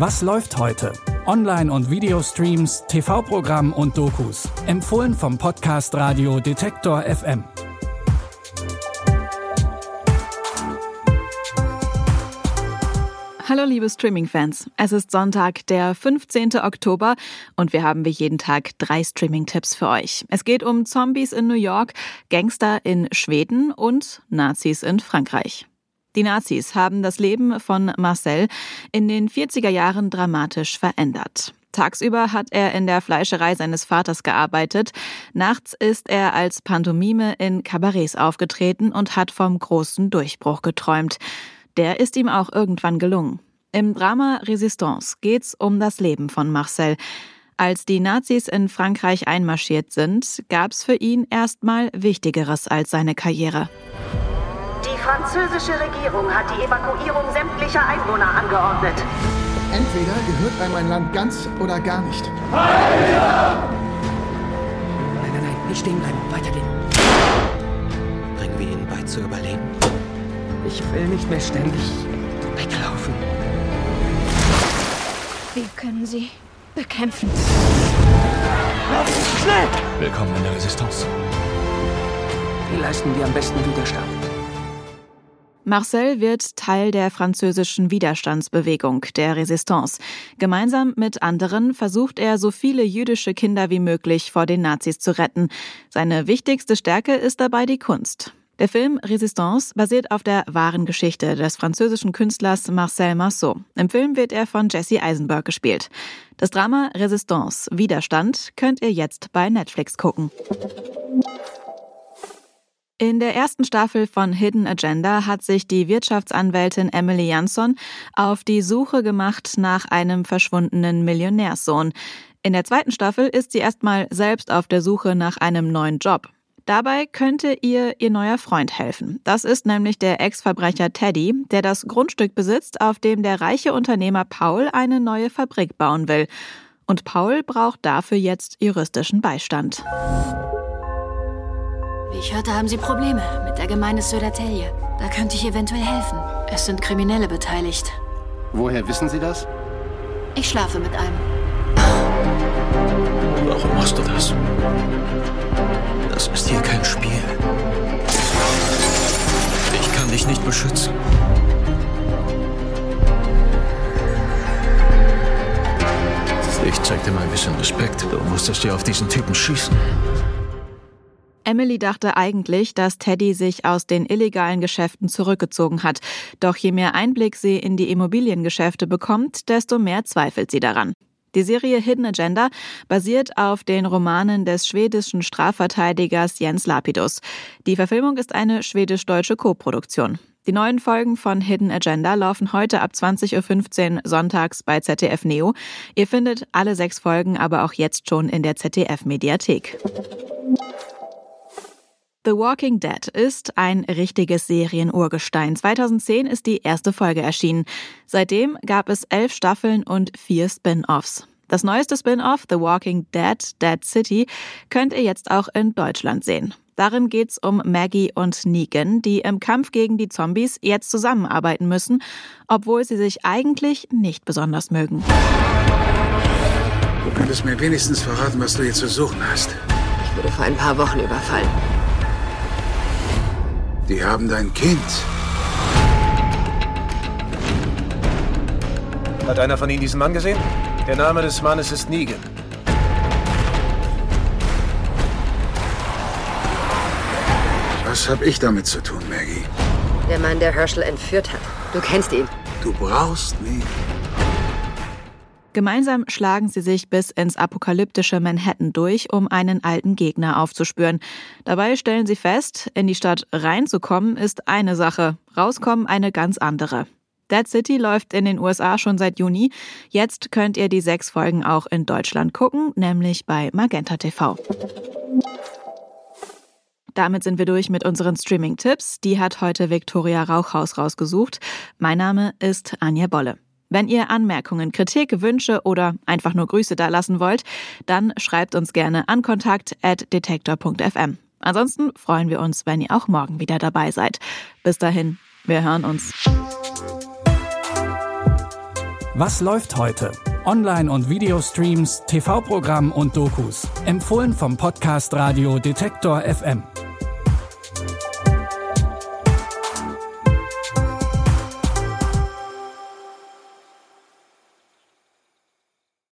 Was läuft heute? Online- und Videostreams, TV-Programm und Dokus. Empfohlen vom Podcast Radio Detektor FM. Hallo liebe Streaming-Fans. Es ist Sonntag, der 15. Oktober und wir haben wie jeden Tag drei Streaming-Tipps für euch. Es geht um Zombies in New York, Gangster in Schweden und Nazis in Frankreich. Die Nazis haben das Leben von Marcel in den 40er Jahren dramatisch verändert. Tagsüber hat er in der Fleischerei seines Vaters gearbeitet. Nachts ist er als Pantomime in Kabarets aufgetreten und hat vom großen Durchbruch geträumt. Der ist ihm auch irgendwann gelungen. Im Drama Resistance geht's um das Leben von Marcel. Als die Nazis in Frankreich einmarschiert sind, gab's für ihn erstmal Wichtigeres als seine Karriere. Die französische Regierung hat die Evakuierung sämtlicher Einwohner angeordnet. Entweder gehört einem ein Land ganz oder gar nicht. Nein, nein, nein, nicht stehen bleiben, weitergehen. Bringen wir ihnen bei zu überleben. Ich will nicht mehr ständig weglaufen. Wir können sie bekämpfen. Lauf, schnell! Willkommen in der Resistance. Wie leisten wir am besten Widerstand? Marcel wird Teil der französischen Widerstandsbewegung, der Resistance. Gemeinsam mit anderen versucht er, so viele jüdische Kinder wie möglich vor den Nazis zu retten. Seine wichtigste Stärke ist dabei die Kunst. Der Film Resistance basiert auf der wahren Geschichte des französischen Künstlers Marcel Marceau. Im Film wird er von Jesse Eisenberg gespielt. Das Drama Resistance Widerstand könnt ihr jetzt bei Netflix gucken. In der ersten Staffel von Hidden Agenda hat sich die Wirtschaftsanwältin Emily Jansson auf die Suche gemacht nach einem verschwundenen Millionärssohn. In der zweiten Staffel ist sie erstmal selbst auf der Suche nach einem neuen Job. Dabei könnte ihr ihr neuer Freund helfen. Das ist nämlich der Ex-Verbrecher Teddy, der das Grundstück besitzt, auf dem der reiche Unternehmer Paul eine neue Fabrik bauen will. Und Paul braucht dafür jetzt juristischen Beistand. Wie ich hörte, haben Sie Probleme mit der Gemeinde Södertälje. Da könnte ich eventuell helfen. Es sind Kriminelle beteiligt. Woher wissen Sie das? Ich schlafe mit einem. Warum machst du das? Das ist hier kein Spiel. Ich kann dich nicht beschützen. Ich zeig dir mal ein bisschen Respekt. Du musstest ja auf diesen Typen schießen. Emily dachte eigentlich, dass Teddy sich aus den illegalen Geschäften zurückgezogen hat. Doch je mehr Einblick sie in die Immobiliengeschäfte bekommt, desto mehr zweifelt sie daran. Die Serie Hidden Agenda basiert auf den Romanen des schwedischen Strafverteidigers Jens Lapidus. Die Verfilmung ist eine schwedisch-deutsche Koproduktion. Die neuen Folgen von Hidden Agenda laufen heute ab 20.15 Uhr sonntags bei ZDF Neo. Ihr findet alle sechs Folgen aber auch jetzt schon in der ZDF-Mediathek. The Walking Dead ist ein richtiges Serienurgestein. 2010 ist die erste Folge erschienen. Seitdem gab es elf Staffeln und vier Spin-offs. Das neueste Spin-off, The Walking Dead, Dead City, könnt ihr jetzt auch in Deutschland sehen. Darin geht's um Maggie und Negan, die im Kampf gegen die Zombies jetzt zusammenarbeiten müssen, obwohl sie sich eigentlich nicht besonders mögen. Du könntest mir wenigstens verraten, was du hier zu suchen hast. Ich wurde vor ein paar Wochen überfallen. Die haben dein Kind. Hat einer von Ihnen diesen Mann gesehen? Der Name des Mannes ist Negan. Was hab ich damit zu tun, Maggie? Der Mann, der Herschel entführt hat. Du kennst ihn. Du brauchst mich. Gemeinsam schlagen sie sich bis ins apokalyptische Manhattan durch, um einen alten Gegner aufzuspüren. Dabei stellen sie fest, in die Stadt reinzukommen ist eine Sache, rauskommen eine ganz andere. Dead City läuft in den USA schon seit Juni. Jetzt könnt ihr die sechs Folgen auch in Deutschland gucken, nämlich bei Magenta TV. Damit sind wir durch mit unseren Streaming-Tipps. Die hat heute Viktoria Rauchhaus rausgesucht. Mein Name ist Anja Bolle. Wenn ihr Anmerkungen, Kritik, Wünsche oder einfach nur Grüße dalassen wollt, dann schreibt uns gerne an kontakt@detektor.fm. Ansonsten freuen wir uns, wenn ihr auch morgen wieder dabei seid. Bis dahin, wir hören uns. Was läuft heute? Online- und Videostreams, TV-Programm und Dokus. Empfohlen vom Podcast Radio Detektor FM.